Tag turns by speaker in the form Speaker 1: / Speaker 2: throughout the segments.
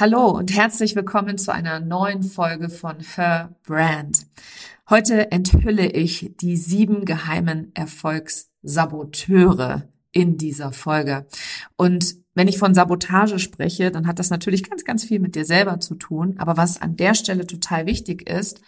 Speaker 1: Hallo und herzlich willkommen zu einer neuen Folge von Her Brand. Heute enthülle ich die sieben geheimen Erfolgssaboteure in dieser Folge. Und wenn ich von Sabotage spreche, dann hat das natürlich ganz, ganz viel mit dir selber zu tun. Aber was an der Stelle total wichtig ist,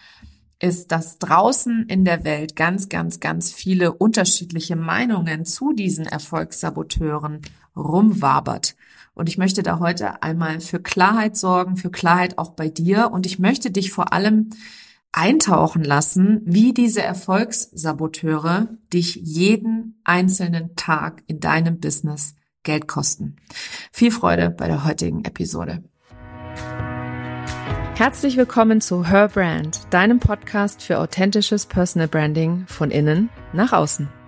Speaker 1: ist, dass draußen in der Welt ganz, ganz, ganz viele unterschiedliche Meinungen zu diesen Erfolgssaboteuren rumwabert. Und ich möchte da heute einmal für Klarheit sorgen, für Klarheit auch bei dir. Und ich möchte dich vor allem eintauchen lassen, wie diese Erfolgssaboteure dich jeden einzelnen Tag in deinem Business Geld kosten. Viel Freude bei der heutigen Episode. Herzlich willkommen zu Her Brand, deinem Podcast für authentisches Personal Branding von innen nach außen.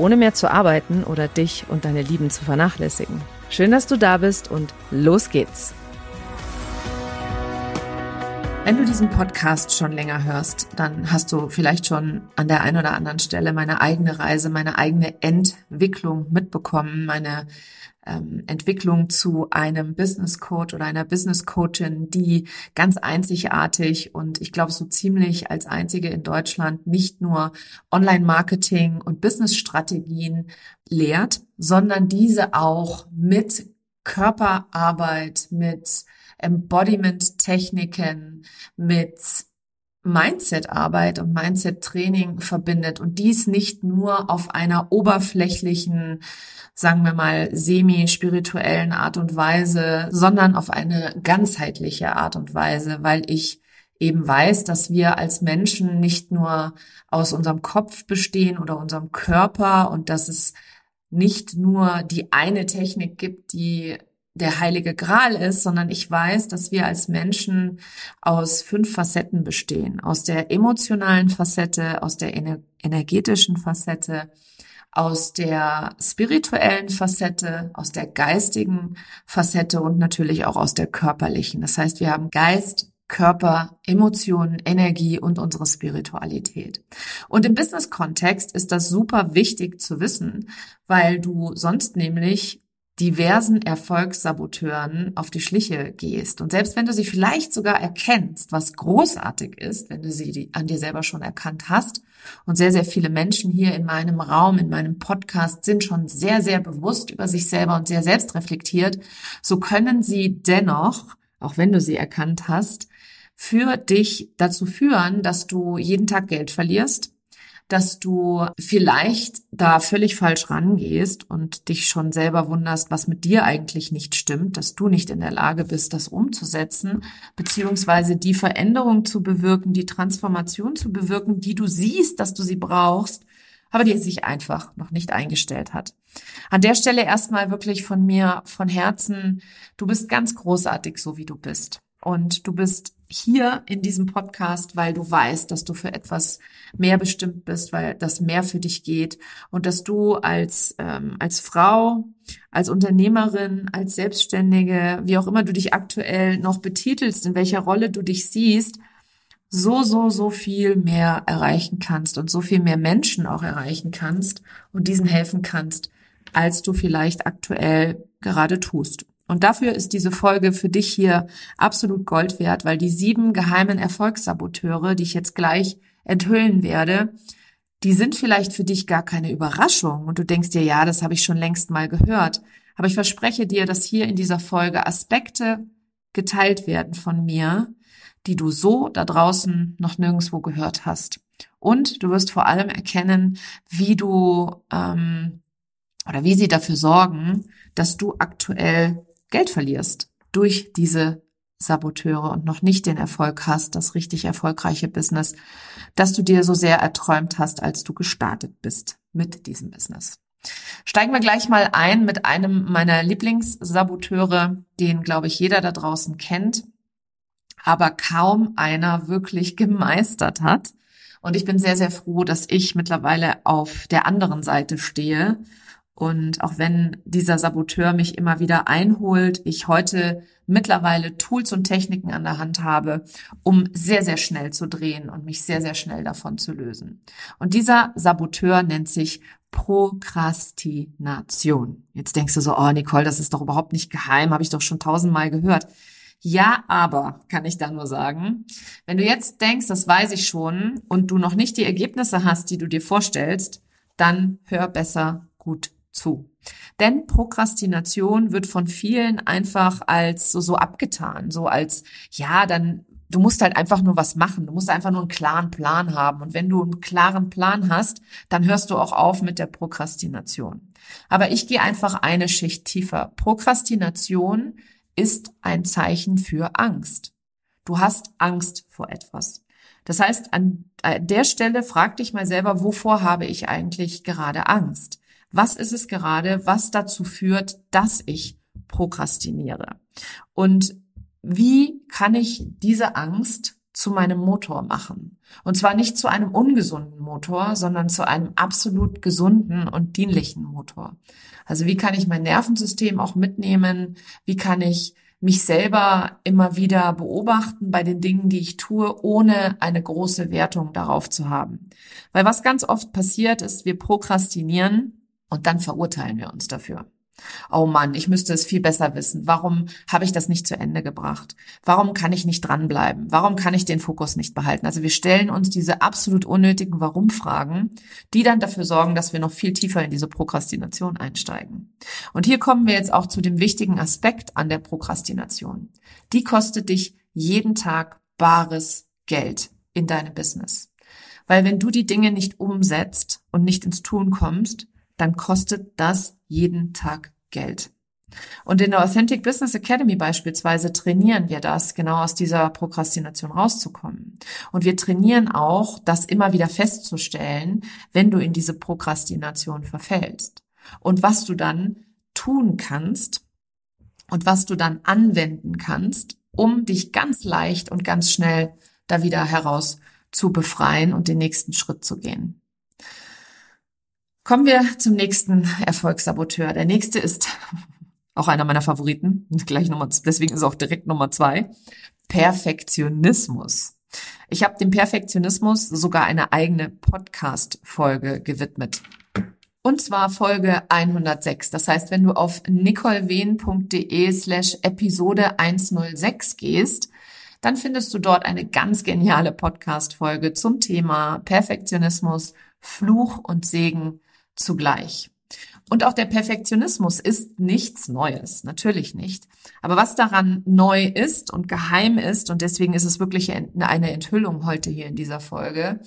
Speaker 1: Ohne mehr zu arbeiten oder dich und deine Lieben zu vernachlässigen. Schön, dass du da bist und los geht's. Wenn du diesen Podcast schon länger hörst, dann hast du vielleicht schon an der einen oder anderen Stelle meine eigene Reise, meine eigene Entwicklung mitbekommen, meine ähm, Entwicklung zu einem Business Coach oder einer Business Coachin, die ganz einzigartig und ich glaube so ziemlich als einzige in Deutschland nicht nur Online-Marketing und Business-Strategien lehrt, sondern diese auch mit Körperarbeit, mit Embodiment-Techniken, mit Mindset-Arbeit und Mindset-Training verbindet und dies nicht nur auf einer oberflächlichen, sagen wir mal, semi-spirituellen Art und Weise, sondern auf eine ganzheitliche Art und Weise, weil ich eben weiß, dass wir als Menschen nicht nur aus unserem Kopf bestehen oder unserem Körper und dass es nicht nur die eine Technik gibt, die der heilige Gral ist, sondern ich weiß, dass wir als Menschen aus fünf Facetten bestehen. Aus der emotionalen Facette, aus der ener energetischen Facette, aus der spirituellen Facette, aus der geistigen Facette und natürlich auch aus der körperlichen. Das heißt, wir haben Geist, Körper, Emotionen, Energie und unsere Spiritualität. Und im Business-Kontext ist das super wichtig zu wissen, weil du sonst nämlich diversen Erfolgssaboteuren auf die Schliche gehst. Und selbst wenn du sie vielleicht sogar erkennst, was großartig ist, wenn du sie an dir selber schon erkannt hast, und sehr, sehr viele Menschen hier in meinem Raum, in meinem Podcast sind schon sehr, sehr bewusst über sich selber und sehr selbstreflektiert, so können sie dennoch, auch wenn du sie erkannt hast, für dich dazu führen, dass du jeden Tag Geld verlierst, dass du vielleicht da völlig falsch rangehst und dich schon selber wunderst, was mit dir eigentlich nicht stimmt, dass du nicht in der Lage bist, das umzusetzen, beziehungsweise die Veränderung zu bewirken, die Transformation zu bewirken, die du siehst, dass du sie brauchst, aber die sich einfach noch nicht eingestellt hat. An der Stelle erstmal wirklich von mir, von Herzen, du bist ganz großartig, so wie du bist. Und du bist hier in diesem Podcast, weil du weißt, dass du für etwas mehr bestimmt bist, weil das mehr für dich geht und dass du als, ähm, als Frau, als Unternehmerin, als Selbstständige, wie auch immer du dich aktuell noch betitelst, in welcher Rolle du dich siehst, so, so, so viel mehr erreichen kannst und so viel mehr Menschen auch erreichen kannst und diesen helfen kannst, als du vielleicht aktuell gerade tust. Und dafür ist diese Folge für dich hier absolut Gold wert, weil die sieben geheimen Erfolgssaboteure, die ich jetzt gleich enthüllen werde, die sind vielleicht für dich gar keine Überraschung und du denkst dir, ja, das habe ich schon längst mal gehört. Aber ich verspreche dir, dass hier in dieser Folge Aspekte geteilt werden von mir, die du so da draußen noch nirgendwo gehört hast. Und du wirst vor allem erkennen, wie du ähm, oder wie sie dafür sorgen, dass du aktuell Geld verlierst durch diese Saboteure und noch nicht den Erfolg hast, das richtig erfolgreiche Business, das du dir so sehr erträumt hast, als du gestartet bist mit diesem Business. Steigen wir gleich mal ein mit einem meiner Lieblingssaboteure, den, glaube ich, jeder da draußen kennt. aber kaum einer wirklich gemeistert hat. Und ich bin sehr, sehr froh, dass ich mittlerweile auf der anderen Seite stehe. Und auch wenn dieser Saboteur mich immer wieder einholt, ich heute mittlerweile Tools und Techniken an der Hand habe, um sehr, sehr schnell zu drehen und mich sehr, sehr schnell davon zu lösen. Und dieser Saboteur nennt sich Prokrastination. Jetzt denkst du so, oh Nicole, das ist doch überhaupt nicht geheim, habe ich doch schon tausendmal gehört. Ja, aber, kann ich da nur sagen, wenn du jetzt denkst, das weiß ich schon und du noch nicht die Ergebnisse hast, die du dir vorstellst, dann hör besser gut zu. Denn Prokrastination wird von vielen einfach als so, so abgetan, so als, ja, dann, du musst halt einfach nur was machen. Du musst einfach nur einen klaren Plan haben. Und wenn du einen klaren Plan hast, dann hörst du auch auf mit der Prokrastination. Aber ich gehe einfach eine Schicht tiefer. Prokrastination ist ein Zeichen für Angst. Du hast Angst vor etwas. Das heißt, an der Stelle frag dich mal selber, wovor habe ich eigentlich gerade Angst? Was ist es gerade, was dazu führt, dass ich prokrastiniere? Und wie kann ich diese Angst zu meinem Motor machen? Und zwar nicht zu einem ungesunden Motor, sondern zu einem absolut gesunden und dienlichen Motor. Also wie kann ich mein Nervensystem auch mitnehmen? Wie kann ich mich selber immer wieder beobachten bei den Dingen, die ich tue, ohne eine große Wertung darauf zu haben. Weil was ganz oft passiert ist, wir prokrastinieren und dann verurteilen wir uns dafür. Oh Mann, ich müsste es viel besser wissen. Warum habe ich das nicht zu Ende gebracht? Warum kann ich nicht dranbleiben? Warum kann ich den Fokus nicht behalten? Also wir stellen uns diese absolut unnötigen Warum-Fragen, die dann dafür sorgen, dass wir noch viel tiefer in diese Prokrastination einsteigen. Und hier kommen wir jetzt auch zu dem wichtigen Aspekt an der Prokrastination. Die kostet dich jeden Tag bares Geld in deinem Business. Weil wenn du die Dinge nicht umsetzt und nicht ins Tun kommst, dann kostet das jeden Tag Geld. Und in der Authentic Business Academy beispielsweise trainieren wir das, genau aus dieser Prokrastination rauszukommen. Und wir trainieren auch, das immer wieder festzustellen, wenn du in diese Prokrastination verfällst. Und was du dann tun kannst und was du dann anwenden kannst, um dich ganz leicht und ganz schnell da wieder heraus zu befreien und den nächsten Schritt zu gehen. Kommen wir zum nächsten Erfolgssaboteur. Der nächste ist auch einer meiner Favoriten. Gleich Nummer, deswegen ist auch direkt Nummer zwei. Perfektionismus. Ich habe dem Perfektionismus sogar eine eigene Podcast-Folge gewidmet. Und zwar Folge 106. Das heißt, wenn du auf nicolewehn.de slash Episode 106 gehst, dann findest du dort eine ganz geniale Podcast-Folge zum Thema Perfektionismus, Fluch und Segen zugleich. Und auch der Perfektionismus ist nichts Neues, natürlich nicht. Aber was daran neu ist und geheim ist, und deswegen ist es wirklich eine Enthüllung heute hier in dieser Folge,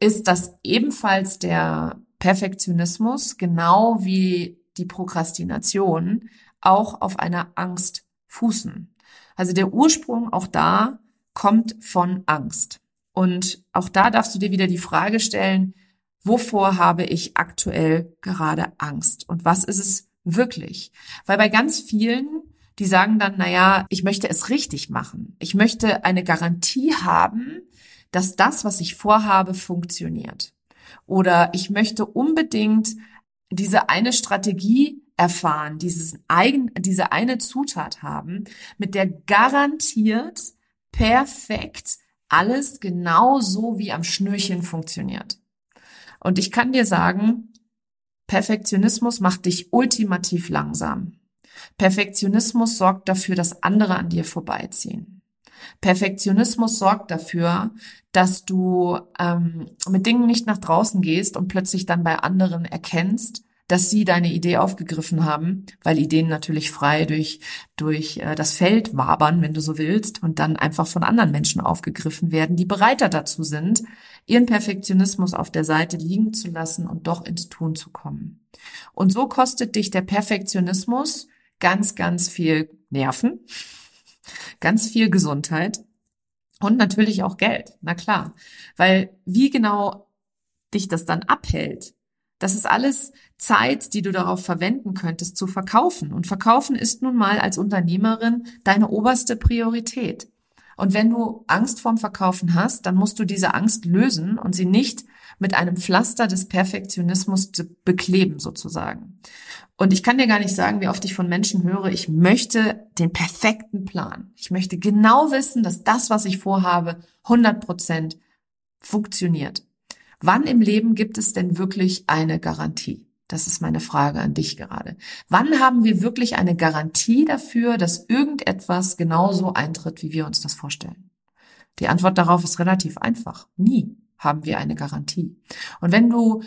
Speaker 1: ist, dass ebenfalls der Perfektionismus, genau wie die Prokrastination, auch auf einer Angst fußen. Also der Ursprung auch da kommt von Angst. Und auch da darfst du dir wieder die Frage stellen, wovor habe ich aktuell gerade Angst und was ist es wirklich? Weil bei ganz vielen, die sagen dann, na ja, ich möchte es richtig machen. Ich möchte eine Garantie haben, dass das, was ich vorhabe, funktioniert. Oder ich möchte unbedingt diese eine Strategie erfahren, dieses eigen, diese eine Zutat haben, mit der garantiert perfekt alles genau so wie am Schnürchen funktioniert. Und ich kann dir sagen, Perfektionismus macht dich ultimativ langsam. Perfektionismus sorgt dafür, dass andere an dir vorbeiziehen. Perfektionismus sorgt dafür, dass du ähm, mit Dingen nicht nach draußen gehst und plötzlich dann bei anderen erkennst, dass sie deine Idee aufgegriffen haben, weil Ideen natürlich frei durch, durch äh, das Feld wabern, wenn du so willst, und dann einfach von anderen Menschen aufgegriffen werden, die bereiter dazu sind, ihren Perfektionismus auf der Seite liegen zu lassen und doch ins Tun zu kommen. Und so kostet dich der Perfektionismus ganz, ganz viel Nerven, ganz viel Gesundheit und natürlich auch Geld. Na klar, weil wie genau dich das dann abhält, das ist alles Zeit, die du darauf verwenden könntest, zu verkaufen. Und verkaufen ist nun mal als Unternehmerin deine oberste Priorität. Und wenn du Angst vorm Verkaufen hast, dann musst du diese Angst lösen und sie nicht mit einem Pflaster des Perfektionismus bekleben sozusagen. Und ich kann dir gar nicht sagen, wie oft ich von Menschen höre, ich möchte den perfekten Plan. Ich möchte genau wissen, dass das, was ich vorhabe, 100 Prozent funktioniert. Wann im Leben gibt es denn wirklich eine Garantie? Das ist meine Frage an dich gerade. Wann haben wir wirklich eine Garantie dafür, dass irgendetwas genauso eintritt, wie wir uns das vorstellen? Die Antwort darauf ist relativ einfach. Nie haben wir eine Garantie. Und wenn du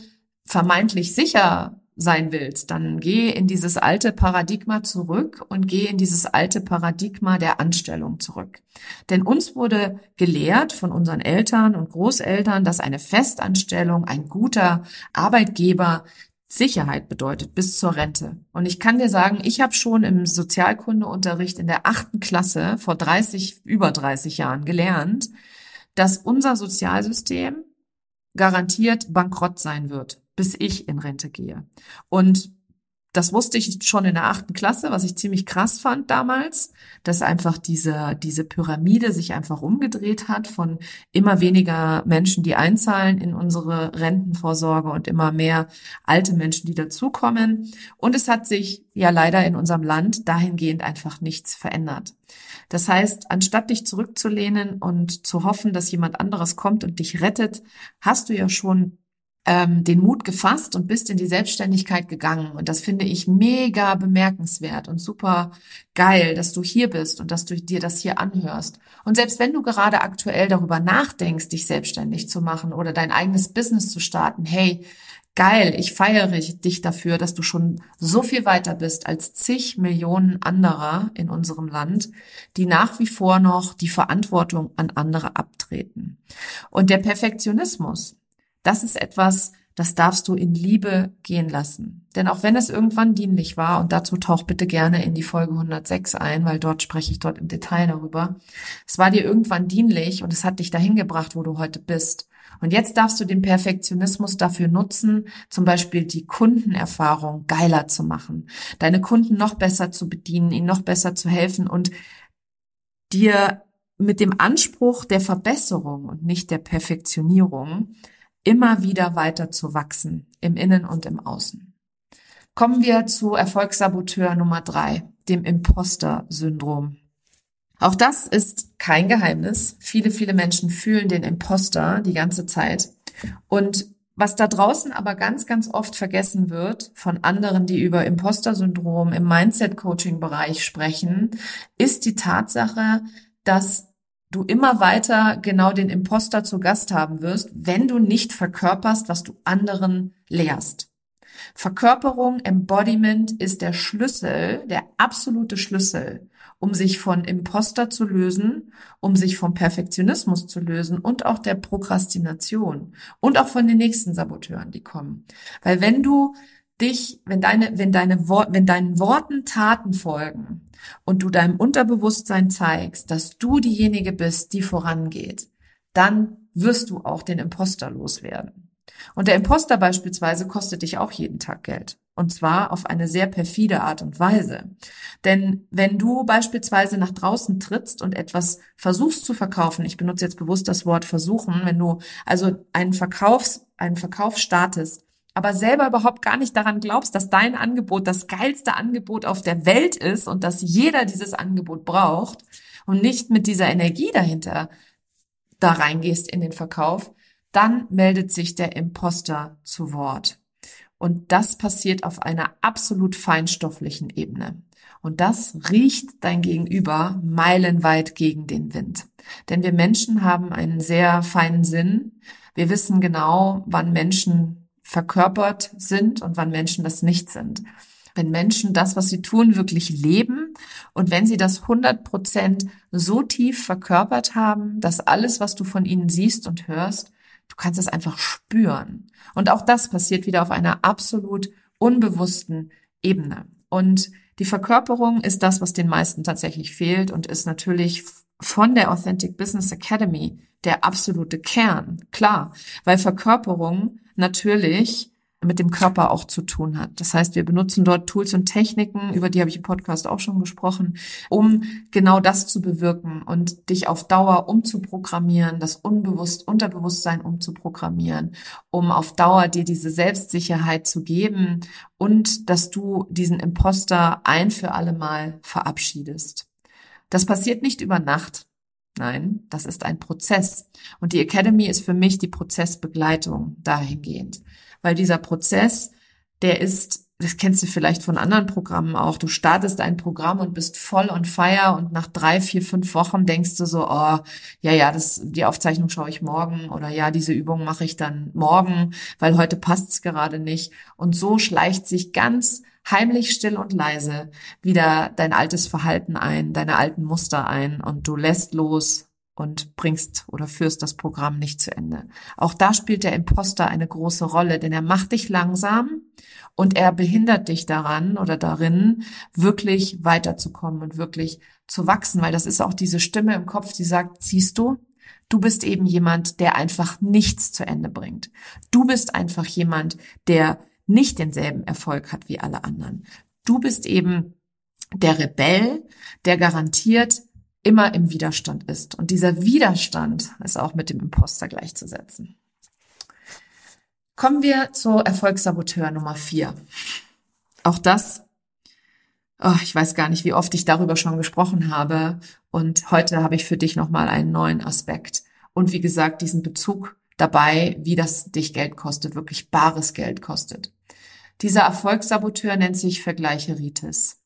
Speaker 1: vermeintlich sicher sein willst, dann geh in dieses alte Paradigma zurück und geh in dieses alte Paradigma der Anstellung zurück. Denn uns wurde gelehrt von unseren Eltern und Großeltern, dass eine Festanstellung, ein guter Arbeitgeber Sicherheit bedeutet bis zur Rente. Und ich kann dir sagen, ich habe schon im Sozialkundeunterricht in der achten Klasse vor 30, über 30 Jahren gelernt, dass unser Sozialsystem garantiert bankrott sein wird bis ich in Rente gehe. Und das wusste ich schon in der achten Klasse, was ich ziemlich krass fand damals, dass einfach diese, diese Pyramide sich einfach umgedreht hat von immer weniger Menschen, die einzahlen in unsere Rentenvorsorge und immer mehr alte Menschen, die dazukommen. Und es hat sich ja leider in unserem Land dahingehend einfach nichts verändert. Das heißt, anstatt dich zurückzulehnen und zu hoffen, dass jemand anderes kommt und dich rettet, hast du ja schon ähm, den Mut gefasst und bist in die Selbstständigkeit gegangen. Und das finde ich mega bemerkenswert und super geil, dass du hier bist und dass du dir das hier anhörst. Und selbst wenn du gerade aktuell darüber nachdenkst, dich selbstständig zu machen oder dein eigenes Business zu starten, hey, geil, ich feiere dich dafür, dass du schon so viel weiter bist als zig Millionen anderer in unserem Land, die nach wie vor noch die Verantwortung an andere abtreten. Und der Perfektionismus, das ist etwas, das darfst du in Liebe gehen lassen. Denn auch wenn es irgendwann dienlich war, und dazu tauch bitte gerne in die Folge 106 ein, weil dort spreche ich dort im Detail darüber, es war dir irgendwann dienlich und es hat dich dahin gebracht, wo du heute bist. Und jetzt darfst du den Perfektionismus dafür nutzen, zum Beispiel die Kundenerfahrung geiler zu machen, deine Kunden noch besser zu bedienen, ihnen noch besser zu helfen und dir mit dem Anspruch der Verbesserung und nicht der Perfektionierung immer wieder weiter zu wachsen, im Innen und im Außen. Kommen wir zu Erfolgssaboteur Nummer drei, dem Imposter-Syndrom. Auch das ist kein Geheimnis. Viele, viele Menschen fühlen den Imposter die ganze Zeit. Und was da draußen aber ganz, ganz oft vergessen wird von anderen, die über Imposter-Syndrom im Mindset-Coaching-Bereich sprechen, ist die Tatsache, dass du immer weiter genau den Imposter zu Gast haben wirst, wenn du nicht verkörperst, was du anderen lehrst. Verkörperung, Embodiment ist der Schlüssel, der absolute Schlüssel, um sich von Imposter zu lösen, um sich vom Perfektionismus zu lösen und auch der Prokrastination und auch von den nächsten Saboteuren, die kommen. Weil wenn du dich, wenn deine, wenn deine, wenn deinen Worten Taten folgen und du deinem Unterbewusstsein zeigst, dass du diejenige bist, die vorangeht, dann wirst du auch den Imposter loswerden. Und der Imposter beispielsweise kostet dich auch jeden Tag Geld. Und zwar auf eine sehr perfide Art und Weise. Denn wenn du beispielsweise nach draußen trittst und etwas versuchst zu verkaufen, ich benutze jetzt bewusst das Wort versuchen, wenn du also einen Verkaufs, einen Verkauf startest, aber selber überhaupt gar nicht daran glaubst, dass dein Angebot das geilste Angebot auf der Welt ist und dass jeder dieses Angebot braucht und nicht mit dieser Energie dahinter da reingehst in den Verkauf, dann meldet sich der Imposter zu Wort. Und das passiert auf einer absolut feinstofflichen Ebene. Und das riecht dein Gegenüber meilenweit gegen den Wind. Denn wir Menschen haben einen sehr feinen Sinn. Wir wissen genau, wann Menschen verkörpert sind und wann Menschen das nicht sind. Wenn Menschen das, was sie tun, wirklich leben und wenn sie das 100 Prozent so tief verkörpert haben, dass alles, was du von ihnen siehst und hörst, du kannst es einfach spüren. Und auch das passiert wieder auf einer absolut unbewussten Ebene. Und die Verkörperung ist das, was den meisten tatsächlich fehlt und ist natürlich von der Authentic Business Academy der absolute Kern. Klar, weil Verkörperung natürlich mit dem Körper auch zu tun hat. Das heißt, wir benutzen dort Tools und Techniken, über die habe ich im Podcast auch schon gesprochen, um genau das zu bewirken und dich auf Dauer umzuprogrammieren, das Unbewusst, Unterbewusstsein umzuprogrammieren, um auf Dauer dir diese Selbstsicherheit zu geben und dass du diesen Imposter ein für alle Mal verabschiedest. Das passiert nicht über Nacht. Nein, das ist ein Prozess. Und die Academy ist für mich die Prozessbegleitung dahingehend. Weil dieser Prozess, der ist, das kennst du vielleicht von anderen Programmen auch, du startest ein Programm und bist voll on fire und nach drei, vier, fünf Wochen denkst du so, oh, ja, ja, das, die Aufzeichnung schaue ich morgen oder ja, diese Übung mache ich dann morgen, weil heute passt's gerade nicht. Und so schleicht sich ganz heimlich still und leise wieder dein altes Verhalten ein, deine alten Muster ein und du lässt los und bringst oder führst das Programm nicht zu Ende. Auch da spielt der Imposter eine große Rolle, denn er macht dich langsam und er behindert dich daran oder darin, wirklich weiterzukommen und wirklich zu wachsen, weil das ist auch diese Stimme im Kopf, die sagt, siehst du, du bist eben jemand, der einfach nichts zu Ende bringt. Du bist einfach jemand, der nicht denselben Erfolg hat wie alle anderen. Du bist eben der Rebell, der garantiert immer im Widerstand ist. Und dieser Widerstand ist auch mit dem Imposter gleichzusetzen. Kommen wir zu Erfolgssaboteur Nummer vier. Auch das, oh, ich weiß gar nicht, wie oft ich darüber schon gesprochen habe. Und heute habe ich für dich nochmal einen neuen Aspekt. Und wie gesagt, diesen Bezug dabei, wie das dich Geld kostet, wirklich bares Geld kostet. Dieser Erfolgssaboteur nennt sich Vergleicheritis.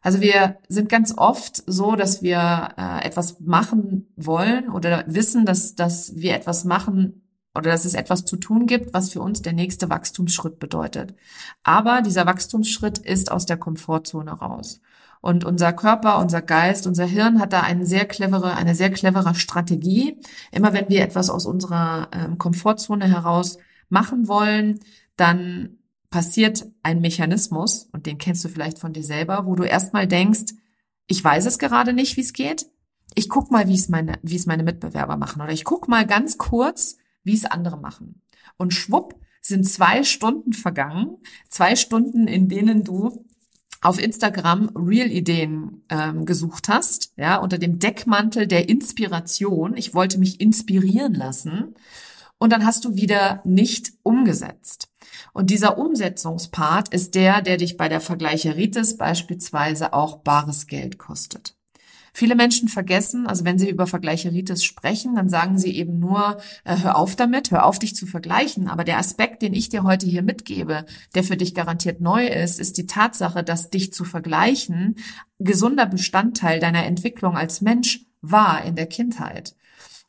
Speaker 1: Also wir sind ganz oft so, dass wir äh, etwas machen wollen oder wissen, dass, dass wir etwas machen oder dass es etwas zu tun gibt, was für uns der nächste Wachstumsschritt bedeutet. Aber dieser Wachstumsschritt ist aus der Komfortzone raus. Und unser Körper, unser Geist, unser Hirn hat da eine sehr clevere, eine sehr clevere Strategie. Immer wenn wir etwas aus unserer ähm, Komfortzone heraus machen wollen, dann passiert ein Mechanismus, und den kennst du vielleicht von dir selber, wo du erstmal denkst, ich weiß es gerade nicht, wie es geht. Ich guck mal, wie es meine, wie es meine Mitbewerber machen. Oder ich guck mal ganz kurz, wie es andere machen. Und schwupp sind zwei Stunden vergangen. Zwei Stunden, in denen du auf Instagram Real-Ideen ähm, gesucht hast, ja, unter dem Deckmantel der Inspiration. Ich wollte mich inspirieren lassen. Und dann hast du wieder nicht umgesetzt. Und dieser Umsetzungspart ist der, der dich bei der Vergleicheritis beispielsweise auch bares Geld kostet. Viele Menschen vergessen, also wenn sie über Vergleicheritis sprechen, dann sagen sie eben nur, äh, hör auf damit, hör auf dich zu vergleichen. Aber der Aspekt, den ich dir heute hier mitgebe, der für dich garantiert neu ist, ist die Tatsache, dass dich zu vergleichen gesunder Bestandteil deiner Entwicklung als Mensch war in der Kindheit.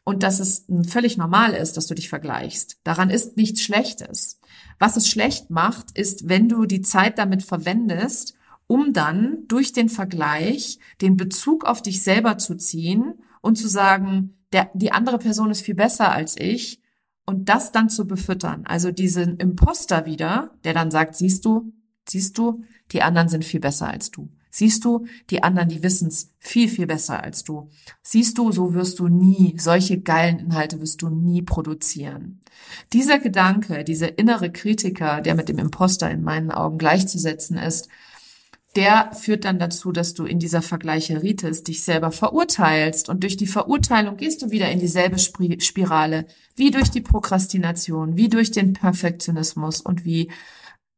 Speaker 1: Und dass es völlig normal ist, dass du dich vergleichst. Daran ist nichts Schlechtes. Was es schlecht macht, ist, wenn du die Zeit damit verwendest, um dann durch den Vergleich den Bezug auf dich selber zu ziehen und zu sagen, der, die andere Person ist viel besser als ich und das dann zu befüttern. Also diesen Imposter wieder, der dann sagt, siehst du, siehst du, die anderen sind viel besser als du. Siehst du, die anderen, die wissen's viel, viel besser als du. Siehst du, so wirst du nie, solche geilen Inhalte wirst du nie produzieren. Dieser Gedanke, dieser innere Kritiker, der mit dem Imposter in meinen Augen gleichzusetzen ist, der führt dann dazu, dass du in dieser Vergleicheritis dich selber verurteilst und durch die Verurteilung gehst du wieder in dieselbe Spirale wie durch die Prokrastination, wie durch den Perfektionismus und wie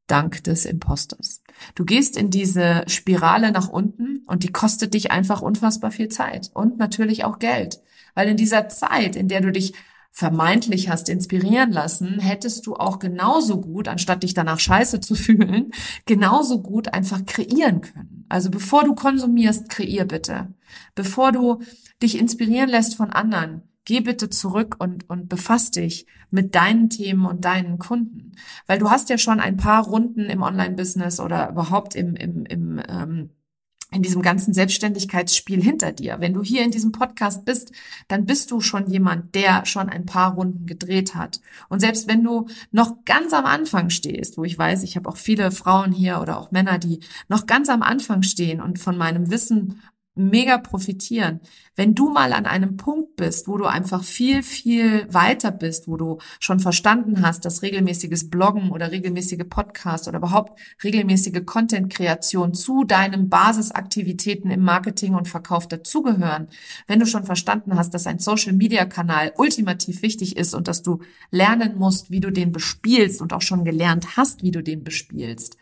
Speaker 1: dank des Imposters. Du gehst in diese Spirale nach unten und die kostet dich einfach unfassbar viel Zeit und natürlich auch Geld. Weil in dieser Zeit, in der du dich vermeintlich hast inspirieren lassen, hättest du auch genauso gut, anstatt dich danach scheiße zu fühlen, genauso gut einfach kreieren können. Also bevor du konsumierst, kreier bitte. Bevor du dich inspirieren lässt von anderen, Geh bitte zurück und, und befass dich mit deinen Themen und deinen Kunden. Weil du hast ja schon ein paar Runden im Online-Business oder überhaupt im, im, im ähm, in diesem ganzen Selbstständigkeitsspiel hinter dir. Wenn du hier in diesem Podcast bist, dann bist du schon jemand, der schon ein paar Runden gedreht hat. Und selbst wenn du noch ganz am Anfang stehst, wo ich weiß, ich habe auch viele Frauen hier oder auch Männer, die noch ganz am Anfang stehen und von meinem Wissen mega profitieren. Wenn du mal an einem Punkt bist, wo du einfach viel, viel weiter bist, wo du schon verstanden hast, dass regelmäßiges Bloggen oder regelmäßige Podcasts oder überhaupt regelmäßige Content-Kreation zu deinen Basisaktivitäten im Marketing und Verkauf dazugehören, wenn du schon verstanden hast, dass ein Social-Media-Kanal ultimativ wichtig ist und dass du lernen musst, wie du den bespielst und auch schon gelernt hast, wie du den bespielst,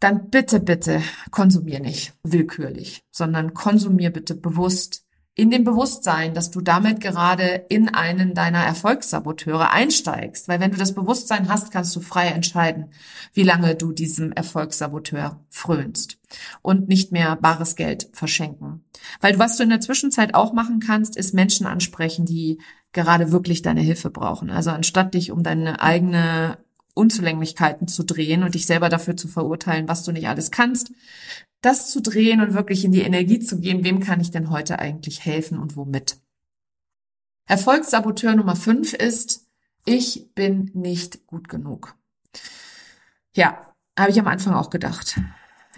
Speaker 1: dann bitte, bitte konsumier nicht willkürlich, sondern konsumier bitte bewusst in dem Bewusstsein, dass du damit gerade in einen deiner Erfolgssaboteure einsteigst. Weil wenn du das Bewusstsein hast, kannst du frei entscheiden, wie lange du diesem Erfolgssaboteur frönst und nicht mehr bares Geld verschenken. Weil was du in der Zwischenzeit auch machen kannst, ist Menschen ansprechen, die gerade wirklich deine Hilfe brauchen. Also anstatt dich um deine eigene Unzulänglichkeiten zu drehen und dich selber dafür zu verurteilen, was du nicht alles kannst, das zu drehen und wirklich in die Energie zu gehen, wem kann ich denn heute eigentlich helfen und womit? Erfolgssaboteur Nummer fünf ist, ich bin nicht gut genug. Ja, habe ich am Anfang auch gedacht.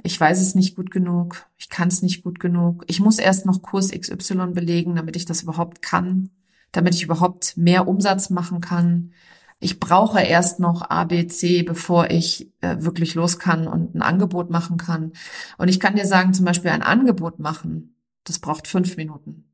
Speaker 1: Ich weiß es nicht gut genug, ich kann es nicht gut genug, ich muss erst noch Kurs XY belegen, damit ich das überhaupt kann, damit ich überhaupt mehr Umsatz machen kann, ich brauche erst noch A, B, C, bevor ich äh, wirklich los kann und ein Angebot machen kann. Und ich kann dir sagen, zum Beispiel ein Angebot machen, das braucht fünf Minuten.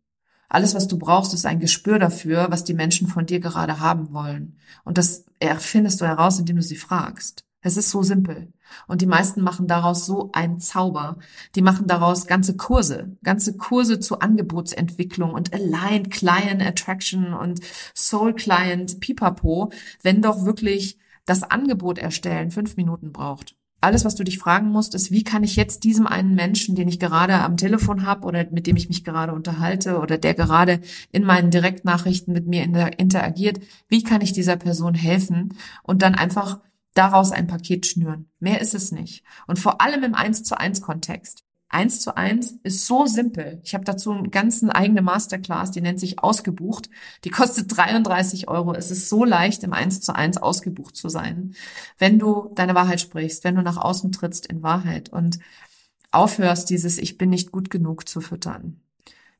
Speaker 1: Alles, was du brauchst, ist ein Gespür dafür, was die Menschen von dir gerade haben wollen. Und das erfindest du heraus, indem du sie fragst. Es ist so simpel. Und die meisten machen daraus so einen Zauber. Die machen daraus ganze Kurse, ganze Kurse zur Angebotsentwicklung und Aligned Client Attraction und Soul Client Pipapo, wenn doch wirklich das Angebot erstellen fünf Minuten braucht. Alles, was du dich fragen musst, ist, wie kann ich jetzt diesem einen Menschen, den ich gerade am Telefon habe oder mit dem ich mich gerade unterhalte oder der gerade in meinen Direktnachrichten mit mir interagiert, wie kann ich dieser Person helfen und dann einfach daraus ein Paket schnüren. Mehr ist es nicht. Und vor allem im 1 zu 1 Kontext. 1 zu 1 ist so simpel. Ich habe dazu einen ganzen eigene Masterclass, die nennt sich Ausgebucht. Die kostet 33 Euro. Es ist so leicht, im 1 zu 1 ausgebucht zu sein, wenn du deine Wahrheit sprichst, wenn du nach außen trittst in Wahrheit und aufhörst, dieses Ich bin nicht gut genug zu füttern.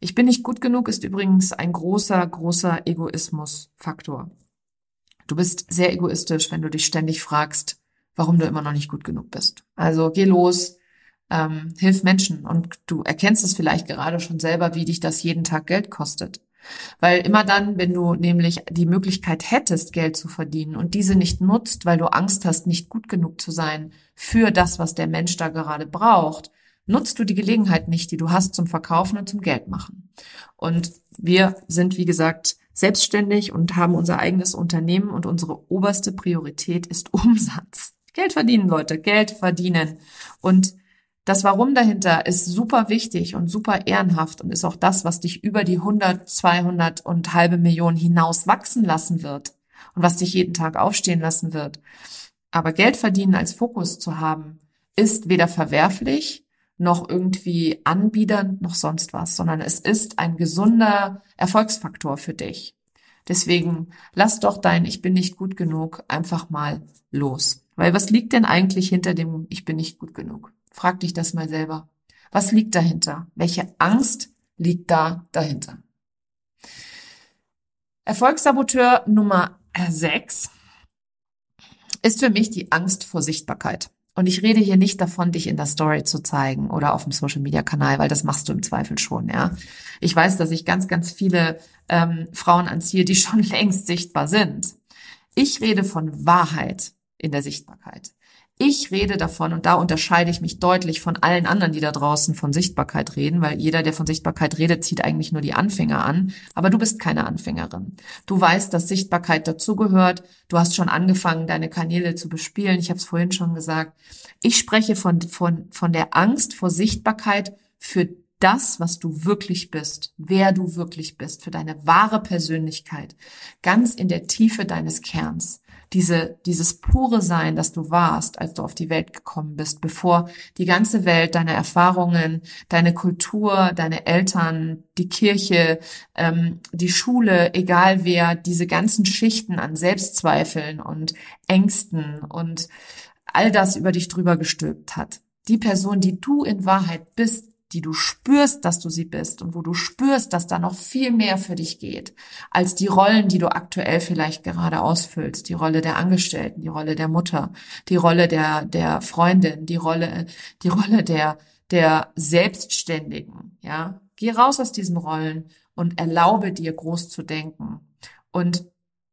Speaker 1: Ich bin nicht gut genug ist übrigens ein großer, großer Egoismusfaktor. Du bist sehr egoistisch, wenn du dich ständig fragst, warum du immer noch nicht gut genug bist. Also geh los, ähm, hilf Menschen und du erkennst es vielleicht gerade schon selber, wie dich das jeden Tag Geld kostet. Weil immer dann, wenn du nämlich die Möglichkeit hättest, Geld zu verdienen und diese nicht nutzt, weil du Angst hast, nicht gut genug zu sein für das, was der Mensch da gerade braucht, nutzt du die Gelegenheit nicht, die du hast zum Verkaufen und zum Geld machen. Und wir sind, wie gesagt, selbstständig und haben unser eigenes Unternehmen und unsere oberste Priorität ist Umsatz. Geld verdienen, Leute, Geld verdienen. Und das Warum dahinter ist super wichtig und super ehrenhaft und ist auch das, was dich über die 100, 200 und halbe Millionen hinaus wachsen lassen wird und was dich jeden Tag aufstehen lassen wird. Aber Geld verdienen als Fokus zu haben, ist weder verwerflich noch irgendwie anbiedernd noch sonst was, sondern es ist ein gesunder Erfolgsfaktor für dich. Deswegen lass doch dein Ich bin nicht gut genug einfach mal los. Weil was liegt denn eigentlich hinter dem Ich bin nicht gut genug? Frag dich das mal selber. Was liegt dahinter? Welche Angst liegt da dahinter? Erfolgssaboteur Nummer 6 ist für mich die Angst vor Sichtbarkeit. Und ich rede hier nicht davon, dich in der Story zu zeigen oder auf dem Social Media Kanal, weil das machst du im Zweifel schon, ja. Ich weiß, dass ich ganz, ganz viele ähm, Frauen anziehe, die schon längst sichtbar sind. Ich rede von Wahrheit in der Sichtbarkeit. Ich rede davon, und da unterscheide ich mich deutlich von allen anderen, die da draußen von Sichtbarkeit reden, weil jeder, der von Sichtbarkeit redet, zieht eigentlich nur die Anfänger an. Aber du bist keine Anfängerin. Du weißt, dass Sichtbarkeit dazugehört. Du hast schon angefangen, deine Kanäle zu bespielen. Ich habe es vorhin schon gesagt. Ich spreche von, von, von der Angst vor Sichtbarkeit für das, was du wirklich bist, wer du wirklich bist, für deine wahre Persönlichkeit, ganz in der Tiefe deines Kerns diese, dieses pure Sein, das du warst, als du auf die Welt gekommen bist, bevor die ganze Welt, deine Erfahrungen, deine Kultur, deine Eltern, die Kirche, ähm, die Schule, egal wer, diese ganzen Schichten an Selbstzweifeln und Ängsten und all das über dich drüber gestülpt hat. Die Person, die du in Wahrheit bist, die du spürst, dass du sie bist und wo du spürst, dass da noch viel mehr für dich geht, als die Rollen, die du aktuell vielleicht gerade ausfüllst. Die Rolle der Angestellten, die Rolle der Mutter, die Rolle der, der Freundin, die Rolle, die Rolle der, der Selbstständigen, ja. Geh raus aus diesen Rollen und erlaube dir groß zu denken und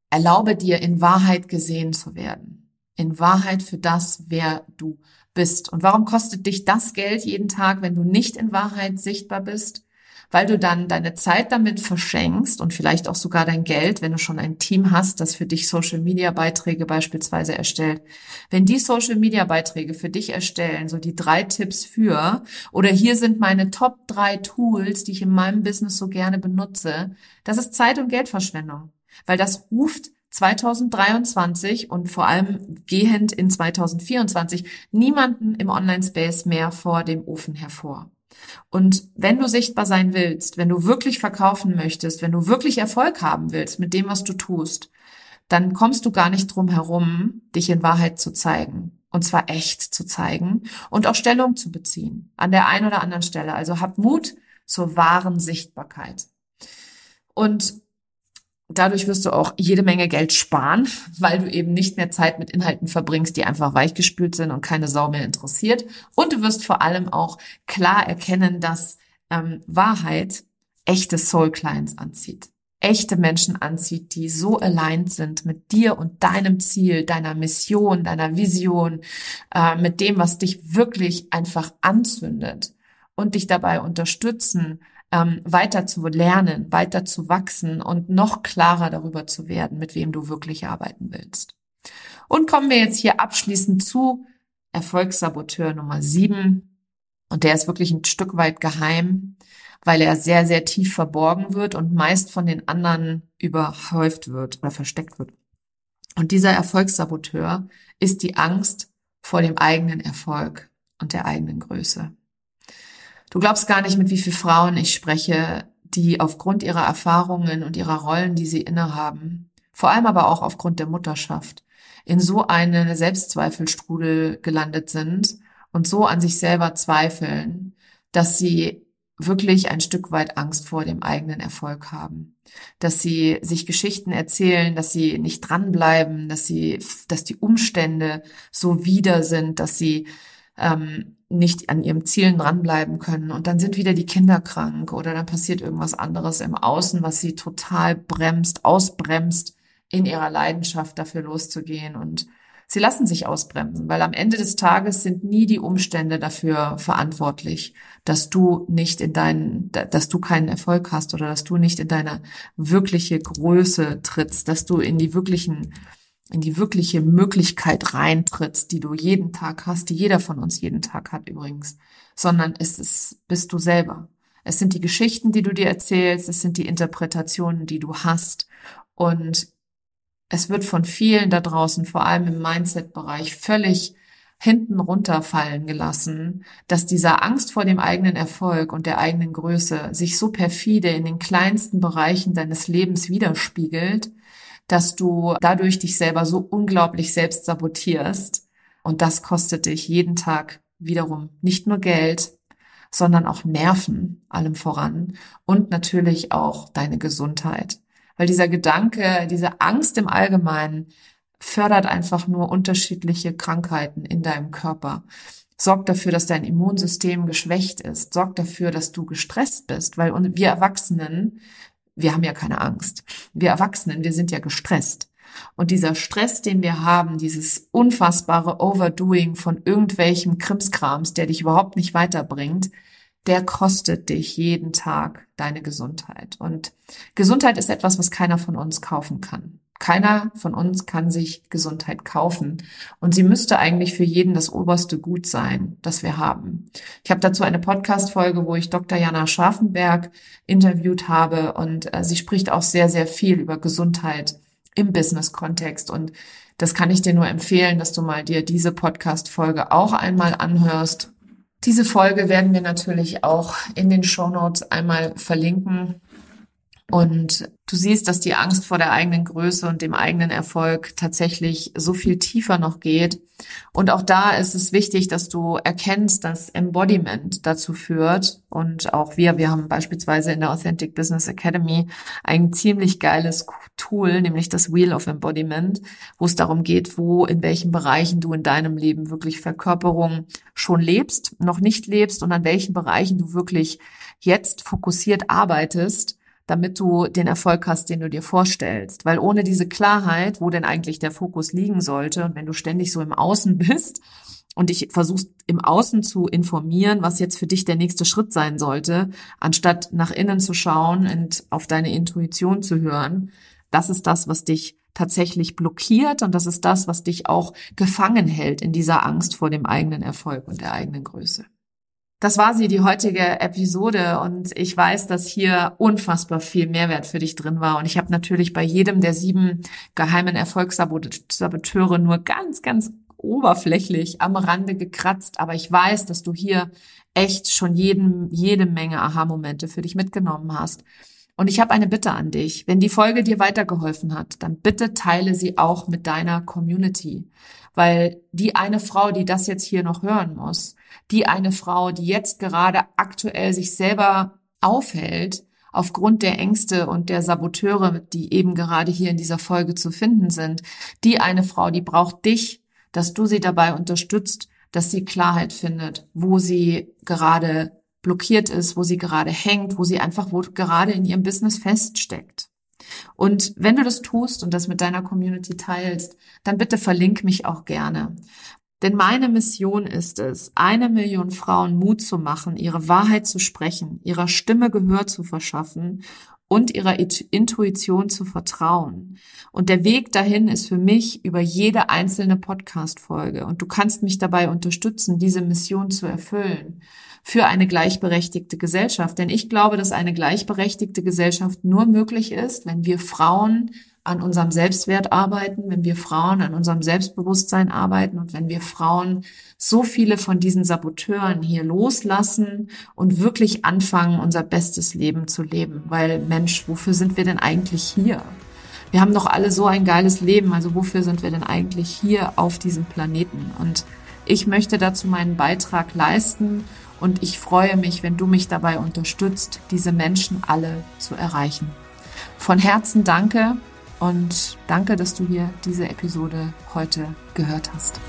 Speaker 1: erlaube dir in Wahrheit gesehen zu werden. In Wahrheit für das, wer du bist. Und warum kostet dich das Geld jeden Tag, wenn du nicht in Wahrheit sichtbar bist? Weil du dann deine Zeit damit verschenkst und vielleicht auch sogar dein Geld, wenn du schon ein Team hast, das für dich Social Media Beiträge beispielsweise erstellt. Wenn die Social Media Beiträge für dich erstellen, so die drei Tipps für, oder hier sind meine Top drei Tools, die ich in meinem Business so gerne benutze, das ist Zeit- und Geldverschwendung. Weil das ruft 2023 und vor allem gehend in 2024 niemanden im Online-Space mehr vor dem Ofen hervor. Und wenn du sichtbar sein willst, wenn du wirklich verkaufen möchtest, wenn du wirklich Erfolg haben willst mit dem, was du tust, dann kommst du gar nicht drum herum, dich in Wahrheit zu zeigen. Und zwar echt zu zeigen und auch Stellung zu beziehen. An der einen oder anderen Stelle. Also hab Mut zur wahren Sichtbarkeit. Und Dadurch wirst du auch jede Menge Geld sparen, weil du eben nicht mehr Zeit mit Inhalten verbringst, die einfach weichgespült sind und keine Sau mehr interessiert. Und du wirst vor allem auch klar erkennen, dass ähm, Wahrheit echte Soul Clients anzieht. Echte Menschen anzieht, die so aligned sind mit dir und deinem Ziel, deiner Mission, deiner Vision, äh, mit dem, was dich wirklich einfach anzündet und dich dabei unterstützen, ähm, weiter zu lernen, weiter zu wachsen und noch klarer darüber zu werden, mit wem du wirklich arbeiten willst. Und kommen wir jetzt hier abschließend zu Erfolgssaboteur Nummer sieben. Und der ist wirklich ein Stück weit geheim, weil er sehr, sehr tief verborgen wird und meist von den anderen überhäuft wird oder versteckt wird. Und dieser Erfolgssaboteur ist die Angst vor dem eigenen Erfolg und der eigenen Größe. Du glaubst gar nicht, mit wie vielen Frauen ich spreche, die aufgrund ihrer Erfahrungen und ihrer Rollen, die sie innehaben, vor allem aber auch aufgrund der Mutterschaft, in so eine Selbstzweifelstrudel gelandet sind und so an sich selber zweifeln, dass sie wirklich ein Stück weit Angst vor dem eigenen Erfolg haben, dass sie sich Geschichten erzählen, dass sie nicht dranbleiben, dass sie, dass die Umstände so wieder sind, dass sie ähm, nicht an ihrem Zielen dranbleiben können. Und dann sind wieder die Kinder krank oder dann passiert irgendwas anderes im Außen, was sie total bremst, ausbremst, in ihrer Leidenschaft dafür loszugehen. Und sie lassen sich ausbremsen, weil am Ende des Tages sind nie die Umstände dafür verantwortlich, dass du nicht in deinen, dass du keinen Erfolg hast oder dass du nicht in deine wirkliche Größe trittst, dass du in die wirklichen in die wirkliche Möglichkeit reintrittst, die du jeden Tag hast, die jeder von uns jeden Tag hat übrigens, sondern es ist, bist du selber. Es sind die Geschichten, die du dir erzählst, es sind die Interpretationen, die du hast und es wird von vielen da draußen, vor allem im Mindset-Bereich, völlig hinten runterfallen gelassen, dass dieser Angst vor dem eigenen Erfolg und der eigenen Größe sich so perfide in den kleinsten Bereichen deines Lebens widerspiegelt, dass du dadurch dich selber so unglaublich selbst sabotierst. Und das kostet dich jeden Tag wiederum nicht nur Geld, sondern auch Nerven, allem voran und natürlich auch deine Gesundheit. Weil dieser Gedanke, diese Angst im Allgemeinen fördert einfach nur unterschiedliche Krankheiten in deinem Körper. Sorgt dafür, dass dein Immunsystem geschwächt ist. Sorgt dafür, dass du gestresst bist, weil wir Erwachsenen wir haben ja keine Angst. Wir Erwachsenen, wir sind ja gestresst. Und dieser Stress, den wir haben, dieses unfassbare Overdoing von irgendwelchem Krimskrams, der dich überhaupt nicht weiterbringt, der kostet dich jeden Tag deine Gesundheit. Und Gesundheit ist etwas, was keiner von uns kaufen kann. Keiner von uns kann sich Gesundheit kaufen. Und sie müsste eigentlich für jeden das oberste Gut sein, das wir haben. Ich habe dazu eine Podcast-Folge, wo ich Dr. Jana Scharfenberg interviewt habe. Und äh, sie spricht auch sehr, sehr viel über Gesundheit im Business-Kontext. Und das kann ich dir nur empfehlen, dass du mal dir diese Podcast-Folge auch einmal anhörst. Diese Folge werden wir natürlich auch in den Show Notes einmal verlinken. Und du siehst, dass die Angst vor der eigenen Größe und dem eigenen Erfolg tatsächlich so viel tiefer noch geht. Und auch da ist es wichtig, dass du erkennst, dass Embodiment dazu führt. Und auch wir, wir haben beispielsweise in der Authentic Business Academy ein ziemlich geiles Tool, nämlich das Wheel of Embodiment, wo es darum geht, wo, in welchen Bereichen du in deinem Leben wirklich Verkörperung schon lebst, noch nicht lebst und an welchen Bereichen du wirklich jetzt fokussiert arbeitest damit du den Erfolg hast, den du dir vorstellst. Weil ohne diese Klarheit, wo denn eigentlich der Fokus liegen sollte, und wenn du ständig so im Außen bist und dich versuchst im Außen zu informieren, was jetzt für dich der nächste Schritt sein sollte, anstatt nach innen zu schauen und auf deine Intuition zu hören, das ist das, was dich tatsächlich blockiert und das ist das, was dich auch gefangen hält in dieser Angst vor dem eigenen Erfolg und der eigenen Größe. Das war sie, die heutige Episode. Und ich weiß, dass hier unfassbar viel Mehrwert für dich drin war. Und ich habe natürlich bei jedem der sieben geheimen Erfolgssaboteure nur ganz, ganz oberflächlich am Rande gekratzt. Aber ich weiß, dass du hier echt schon jeden, jede Menge Aha-Momente für dich mitgenommen hast. Und ich habe eine Bitte an dich. Wenn die Folge dir weitergeholfen hat, dann bitte teile sie auch mit deiner Community. Weil die eine Frau, die das jetzt hier noch hören muss, die eine Frau, die jetzt gerade aktuell sich selber aufhält, aufgrund der Ängste und der Saboteure, die eben gerade hier in dieser Folge zu finden sind, die eine Frau, die braucht dich, dass du sie dabei unterstützt, dass sie Klarheit findet, wo sie gerade blockiert ist, wo sie gerade hängt, wo sie einfach wo gerade in ihrem Business feststeckt. Und wenn du das tust und das mit deiner Community teilst, dann bitte verlink mich auch gerne. Denn meine Mission ist es, eine Million Frauen Mut zu machen, ihre Wahrheit zu sprechen, ihrer Stimme Gehör zu verschaffen und ihrer Intuition zu vertrauen. Und der Weg dahin ist für mich über jede einzelne Podcast-Folge. Und du kannst mich dabei unterstützen, diese Mission zu erfüllen für eine gleichberechtigte Gesellschaft. Denn ich glaube, dass eine gleichberechtigte Gesellschaft nur möglich ist, wenn wir Frauen an unserem Selbstwert arbeiten, wenn wir Frauen an unserem Selbstbewusstsein arbeiten und wenn wir Frauen so viele von diesen Saboteuren hier loslassen und wirklich anfangen, unser bestes Leben zu leben. Weil Mensch, wofür sind wir denn eigentlich hier? Wir haben doch alle so ein geiles Leben, also wofür sind wir denn eigentlich hier auf diesem Planeten? Und ich möchte dazu meinen Beitrag leisten und ich freue mich, wenn du mich dabei unterstützt, diese Menschen alle zu erreichen. Von Herzen danke und danke, dass du hier diese Episode heute gehört hast.